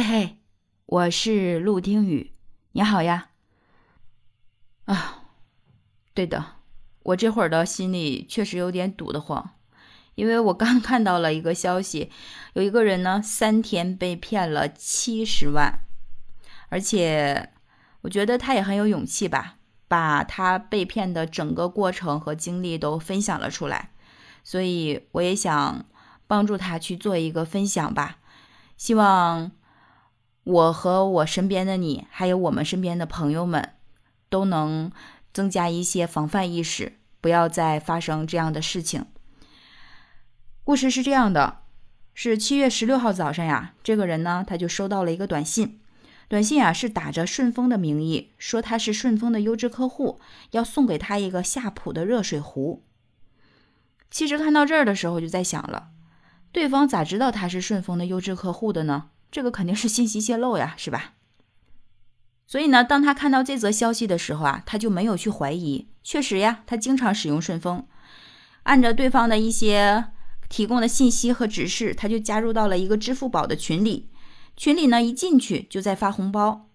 嘿嘿，我是陆听雨，你好呀。啊，对的，我这会儿的心里确实有点堵得慌，因为我刚看到了一个消息，有一个人呢三天被骗了七十万，而且我觉得他也很有勇气吧，把他被骗的整个过程和经历都分享了出来，所以我也想帮助他去做一个分享吧，希望。我和我身边的你，还有我们身边的朋友们，都能增加一些防范意识，不要再发生这样的事情。故事是这样的：是七月十六号早上呀，这个人呢，他就收到了一个短信，短信啊是打着顺丰的名义，说他是顺丰的优质客户，要送给他一个夏普的热水壶。其实看到这儿的时候，就在想了，对方咋知道他是顺丰的优质客户的呢？这个肯定是信息泄露呀，是吧？所以呢，当他看到这则消息的时候啊，他就没有去怀疑。确实呀，他经常使用顺丰，按照对方的一些提供的信息和指示，他就加入到了一个支付宝的群里。群里呢，一进去就在发红包。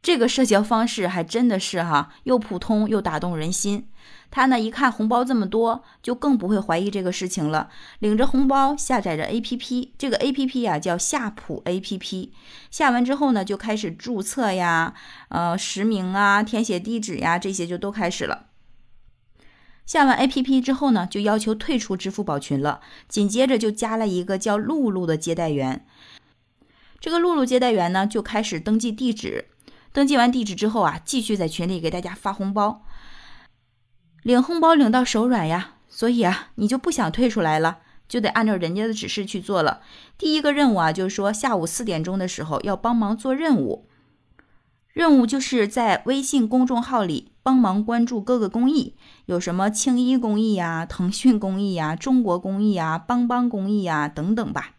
这个社交方式还真的是哈，又普通又打动人心。他呢一看红包这么多，就更不会怀疑这个事情了。领着红包，下载着 APP，这个 APP 呀叫夏普 APP。下完之后呢，就开始注册呀，呃，实名啊，填写地址呀，这些就都开始了。下完 APP 之后呢，就要求退出支付宝群了。紧接着就加了一个叫露露的接待员。这个露露接待员呢，就开始登记地址。登记完地址之后啊，继续在群里给大家发红包。领红包领到手软呀，所以啊，你就不想退出来了，就得按照人家的指示去做了。第一个任务啊，就是说下午四点钟的时候要帮忙做任务，任务就是在微信公众号里帮忙关注各个公益，有什么青衣公益呀、腾讯公益呀、中国公益呀、帮帮公益呀等等吧。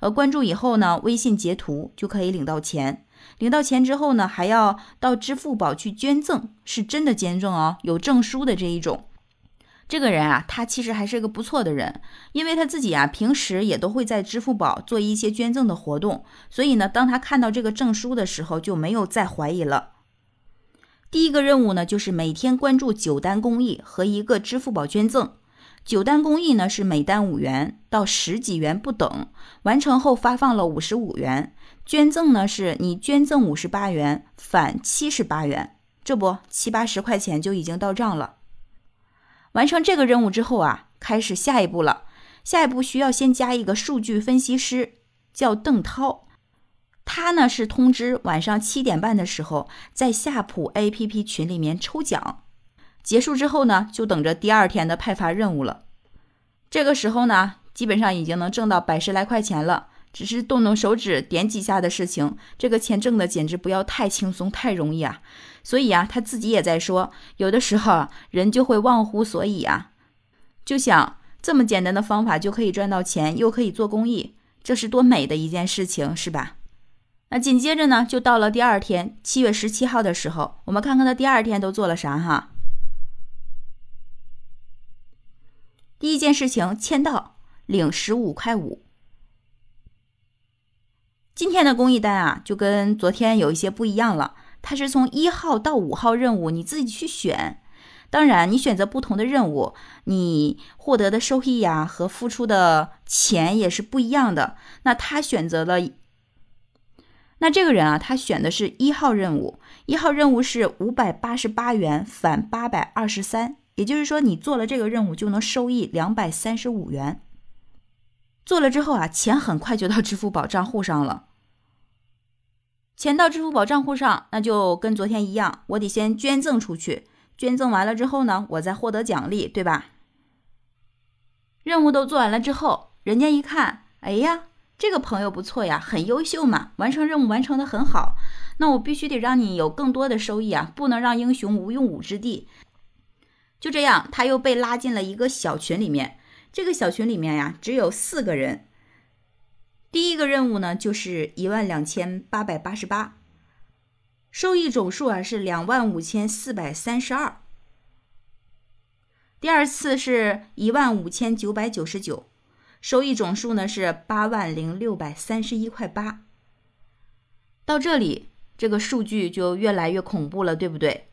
呃，关注以后呢，微信截图就可以领到钱。领到钱之后呢，还要到支付宝去捐赠，是真的捐赠哦，有证书的这一种。这个人啊，他其实还是个不错的人，因为他自己啊，平时也都会在支付宝做一些捐赠的活动，所以呢，当他看到这个证书的时候，就没有再怀疑了。第一个任务呢，就是每天关注九单公益和一个支付宝捐赠。九单公益呢是每单五元到十几元不等，完成后发放了五十五元。捐赠呢，是你捐赠五十八元返七十八元，这不七八十块钱就已经到账了。完成这个任务之后啊，开始下一步了。下一步需要先加一个数据分析师，叫邓涛，他呢是通知晚上七点半的时候在夏普 APP 群里面抽奖，结束之后呢，就等着第二天的派发任务了。这个时候呢，基本上已经能挣到百十来块钱了。只是动动手指点几下的事情，这个钱挣的简直不要太轻松太容易啊！所以啊，他自己也在说，有的时候，人就会忘乎所以啊，就想这么简单的方法就可以赚到钱，又可以做公益，这是多美的一件事情，是吧？那紧接着呢，就到了第二天，七月十七号的时候，我们看看他第二天都做了啥哈。第一件事情，签到领十五块五。今天的公益单啊，就跟昨天有一些不一样了。它是从一号到五号任务，你自己去选。当然，你选择不同的任务，你获得的收益呀和付出的钱也是不一样的。那他选择了，那这个人啊，他选的是一号任务。一号任务是五百八十八元返八百二十三，也就是说，你做了这个任务就能收益两百三十五元。做了之后啊，钱很快就到支付宝账户上了。钱到支付宝账户上，那就跟昨天一样，我得先捐赠出去。捐赠完了之后呢，我再获得奖励，对吧？任务都做完了之后，人家一看，哎呀，这个朋友不错呀，很优秀嘛，完成任务完成的很好。那我必须得让你有更多的收益啊，不能让英雄无用武之地。就这样，他又被拉进了一个小群里面。这个小群里面呀，只有四个人。第一个任务呢，就是一万两千八百八十八，收益总数啊是两万五千四百三十二。第二次是一万五千九百九十九，收益总数呢是八万零六百三十一块八。到这里，这个数据就越来越恐怖了，对不对？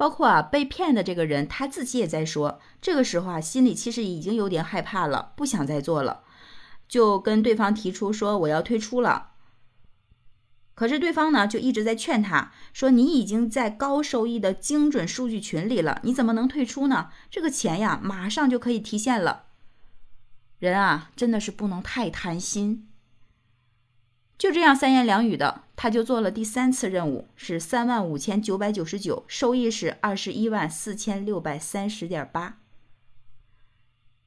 包括啊，被骗的这个人他自己也在说，这个时候啊，心里其实已经有点害怕了，不想再做了，就跟对方提出说我要退出了。可是对方呢，就一直在劝他说：“你已经在高收益的精准数据群里了，你怎么能退出呢？这个钱呀，马上就可以提现了。”人啊，真的是不能太贪心。就这样三言两语的，他就做了第三次任务，是三万五千九百九十九，收益是二十一万四千六百三十点八。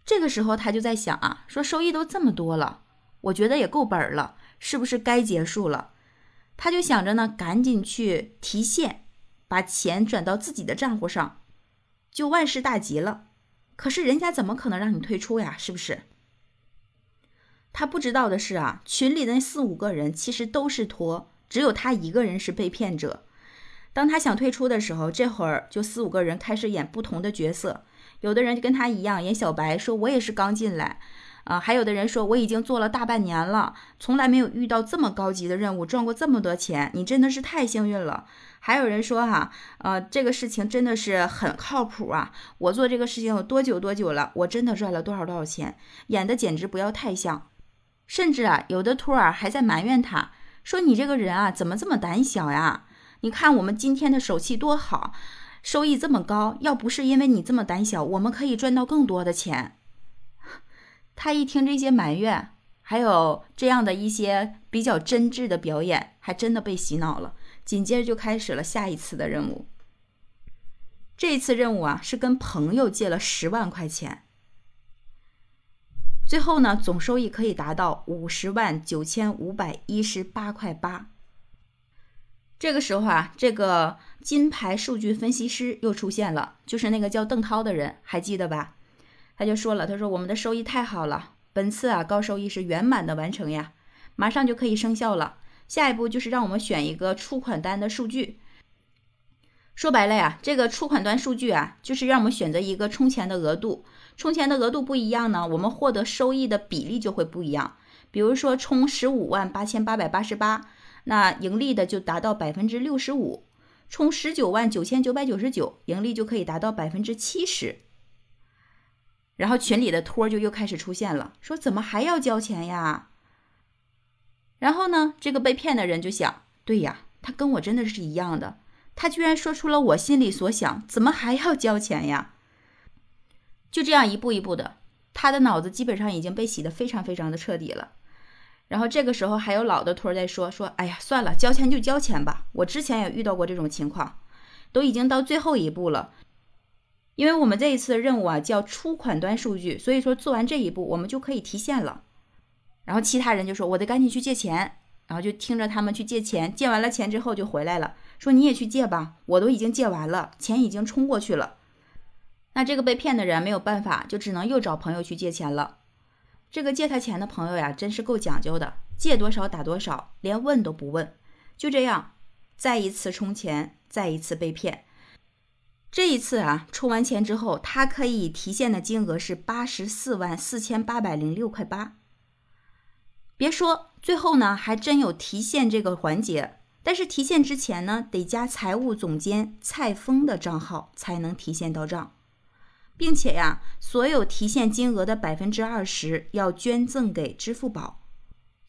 这个时候他就在想啊，说收益都这么多了，我觉得也够本了，是不是该结束了？他就想着呢，赶紧去提现，把钱转到自己的账户上，就万事大吉了。可是人家怎么可能让你退出呀？是不是？他不知道的是啊，群里的那四五个人其实都是托，只有他一个人是被骗者。当他想退出的时候，这会儿就四五个人开始演不同的角色，有的人就跟他一样演小白，说我也是刚进来，啊，还有的人说我已经做了大半年了，从来没有遇到这么高级的任务，赚过这么多钱，你真的是太幸运了。还有人说哈，呃，这个事情真的是很靠谱啊，我做这个事情有多久多久了，我真的赚了多少多少钱，演的简直不要太像。甚至啊，有的托儿还在埋怨他，说：“你这个人啊，怎么这么胆小呀？你看我们今天的手气多好，收益这么高，要不是因为你这么胆小，我们可以赚到更多的钱。”他一听这些埋怨，还有这样的一些比较真挚的表演，还真的被洗脑了。紧接着就开始了下一次的任务。这次任务啊，是跟朋友借了十万块钱。最后呢，总收益可以达到五十万九千五百一十八块八。这个时候啊，这个金牌数据分析师又出现了，就是那个叫邓涛的人，还记得吧？他就说了，他说我们的收益太好了，本次啊高收益是圆满的完成呀，马上就可以生效了。下一步就是让我们选一个出款单的数据。说白了呀，这个出款端数据啊，就是让我们选择一个充钱的额度。充钱的额度不一样呢，我们获得收益的比例就会不一样。比如说充十五万八千八百八十八，那盈利的就达到百分之六十五；充十九万九千九百九十九，盈利就可以达到百分之七十。然后群里的托就又开始出现了，说怎么还要交钱呀？然后呢，这个被骗的人就想，对呀，他跟我真的是一样的，他居然说出了我心里所想，怎么还要交钱呀？就这样一步一步的，他的脑子基本上已经被洗得非常非常的彻底了。然后这个时候还有老的托儿在说说，哎呀，算了，交钱就交钱吧。我之前也遇到过这种情况，都已经到最后一步了。因为我们这一次的任务啊叫出款端数据，所以说做完这一步我们就可以提现了。然后其他人就说，我得赶紧去借钱，然后就听着他们去借钱，借完了钱之后就回来了，说你也去借吧，我都已经借完了，钱已经冲过去了。那这个被骗的人没有办法，就只能又找朋友去借钱了。这个借他钱的朋友呀，真是够讲究的，借多少打多少，连问都不问。就这样，再一次充钱，再一次被骗。这一次啊，充完钱之后，他可以提现的金额是八十四万四千八百零六块八。别说，最后呢，还真有提现这个环节。但是提现之前呢，得加财务总监蔡峰的账号才能提现到账。并且呀，所有提现金额的百分之二十要捐赠给支付宝，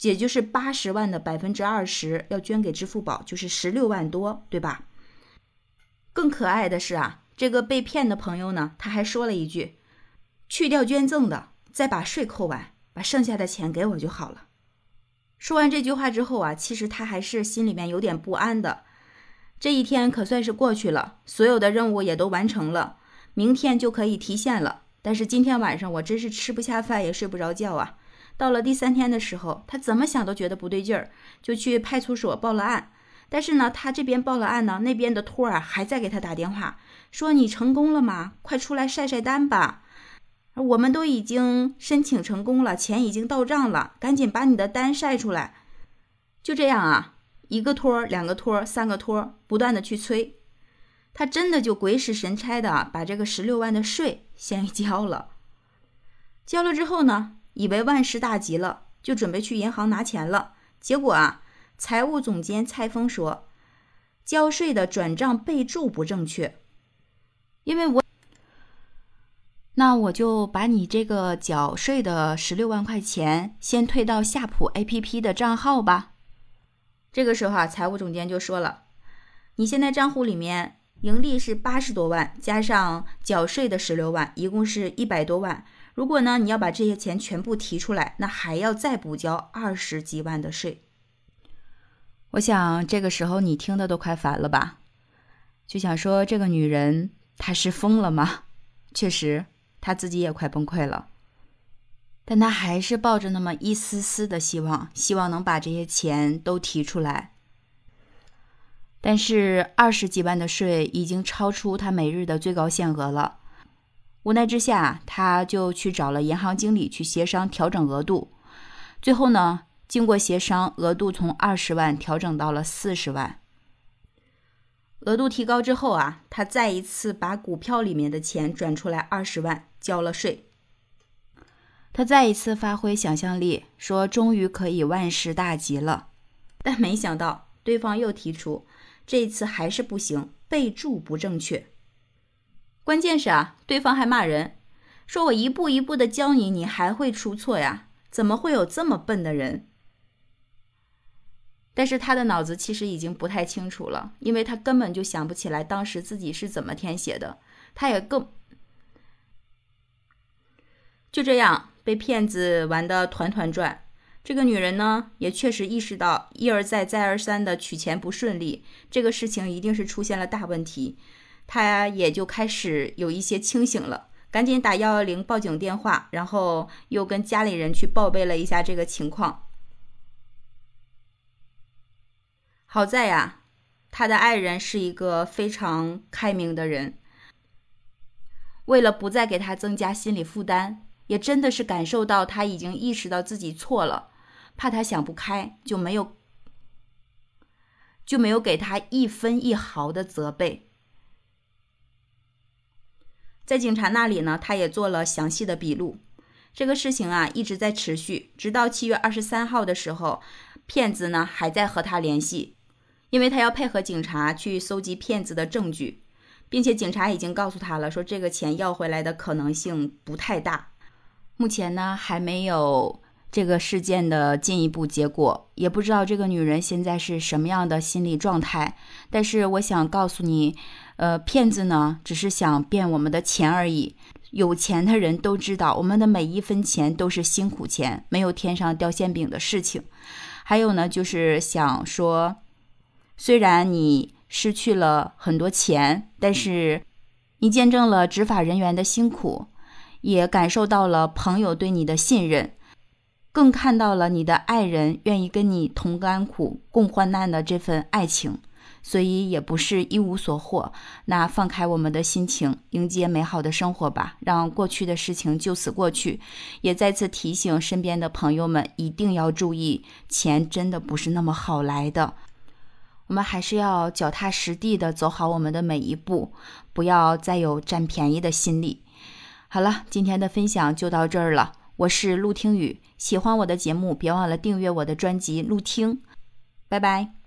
也就是八十万的百分之二十要捐给支付宝，就是十六万多，对吧？更可爱的是啊，这个被骗的朋友呢，他还说了一句：“去掉捐赠的，再把税扣完，把剩下的钱给我就好了。”说完这句话之后啊，其实他还是心里面有点不安的。这一天可算是过去了，所有的任务也都完成了。明天就可以提现了，但是今天晚上我真是吃不下饭也睡不着觉啊！到了第三天的时候，他怎么想都觉得不对劲儿，就去派出所报了案。但是呢，他这边报了案呢，那边的托儿还在给他打电话，说你成功了吗？快出来晒晒单吧！我们都已经申请成功了，钱已经到账了，赶紧把你的单晒出来。就这样啊，一个托、两个托、三个托，不断的去催。他真的就鬼使神差的把这个十六万的税先交了，交了之后呢，以为万事大吉了，就准备去银行拿钱了。结果啊，财务总监蔡峰说，交税的转账备注不正确。因为我，那我就把你这个缴税的十六万块钱先退到夏普 APP 的账号吧。这个时候啊，财务总监就说了，你现在账户里面盈利是八十多万，加上缴税的十六万，一共是一百多万。如果呢，你要把这些钱全部提出来，那还要再补交二十几万的税。我想这个时候你听的都快烦了吧？就想说这个女人她是疯了吗？确实，他自己也快崩溃了，但他还是抱着那么一丝丝的希望，希望能把这些钱都提出来。但是二十几万的税已经超出他每日的最高限额了。无奈之下，他就去找了银行经理去协商调整额度。最后呢，经过协商，额度从二十万调整到了四十万。额度提高之后啊，他再一次把股票里面的钱转出来二十万交了税。他再一次发挥想象力，说终于可以万事大吉了。但没想到对方又提出，这次还是不行，备注不正确。关键是啊，对方还骂人，说我一步一步的教你，你还会出错呀？怎么会有这么笨的人？但是他的脑子其实已经不太清楚了，因为他根本就想不起来当时自己是怎么填写的，他也更就这样被骗子玩的团团转。这个女人呢，也确实意识到一而再再而三的取钱不顺利，这个事情一定是出现了大问题。他也就开始有一些清醒了，赶紧打幺幺零报警电话，然后又跟家里人去报备了一下这个情况。好在呀，他的爱人是一个非常开明的人，为了不再给他增加心理负担，也真的是感受到他已经意识到自己错了，怕他想不开，就没有就没有给他一分一毫的责备。在警察那里呢，他也做了详细的笔录。这个事情啊一直在持续，直到七月二十三号的时候，骗子呢还在和他联系，因为他要配合警察去搜集骗子的证据，并且警察已经告诉他了，说这个钱要回来的可能性不太大。目前呢还没有这个事件的进一步结果，也不知道这个女人现在是什么样的心理状态。但是我想告诉你。呃，骗子呢，只是想骗我们的钱而已。有钱的人都知道，我们的每一分钱都是辛苦钱，没有天上掉馅饼的事情。还有呢，就是想说，虽然你失去了很多钱，但是你见证了执法人员的辛苦，也感受到了朋友对你的信任，更看到了你的爱人愿意跟你同甘苦、共患难的这份爱情。所以也不是一无所获，那放开我们的心情，迎接美好的生活吧，让过去的事情就此过去。也再次提醒身边的朋友们，一定要注意，钱真的不是那么好来的。我们还是要脚踏实地的走好我们的每一步，不要再有占便宜的心理。好了，今天的分享就到这儿了。我是陆听雨，喜欢我的节目，别忘了订阅我的专辑《陆听》。拜拜。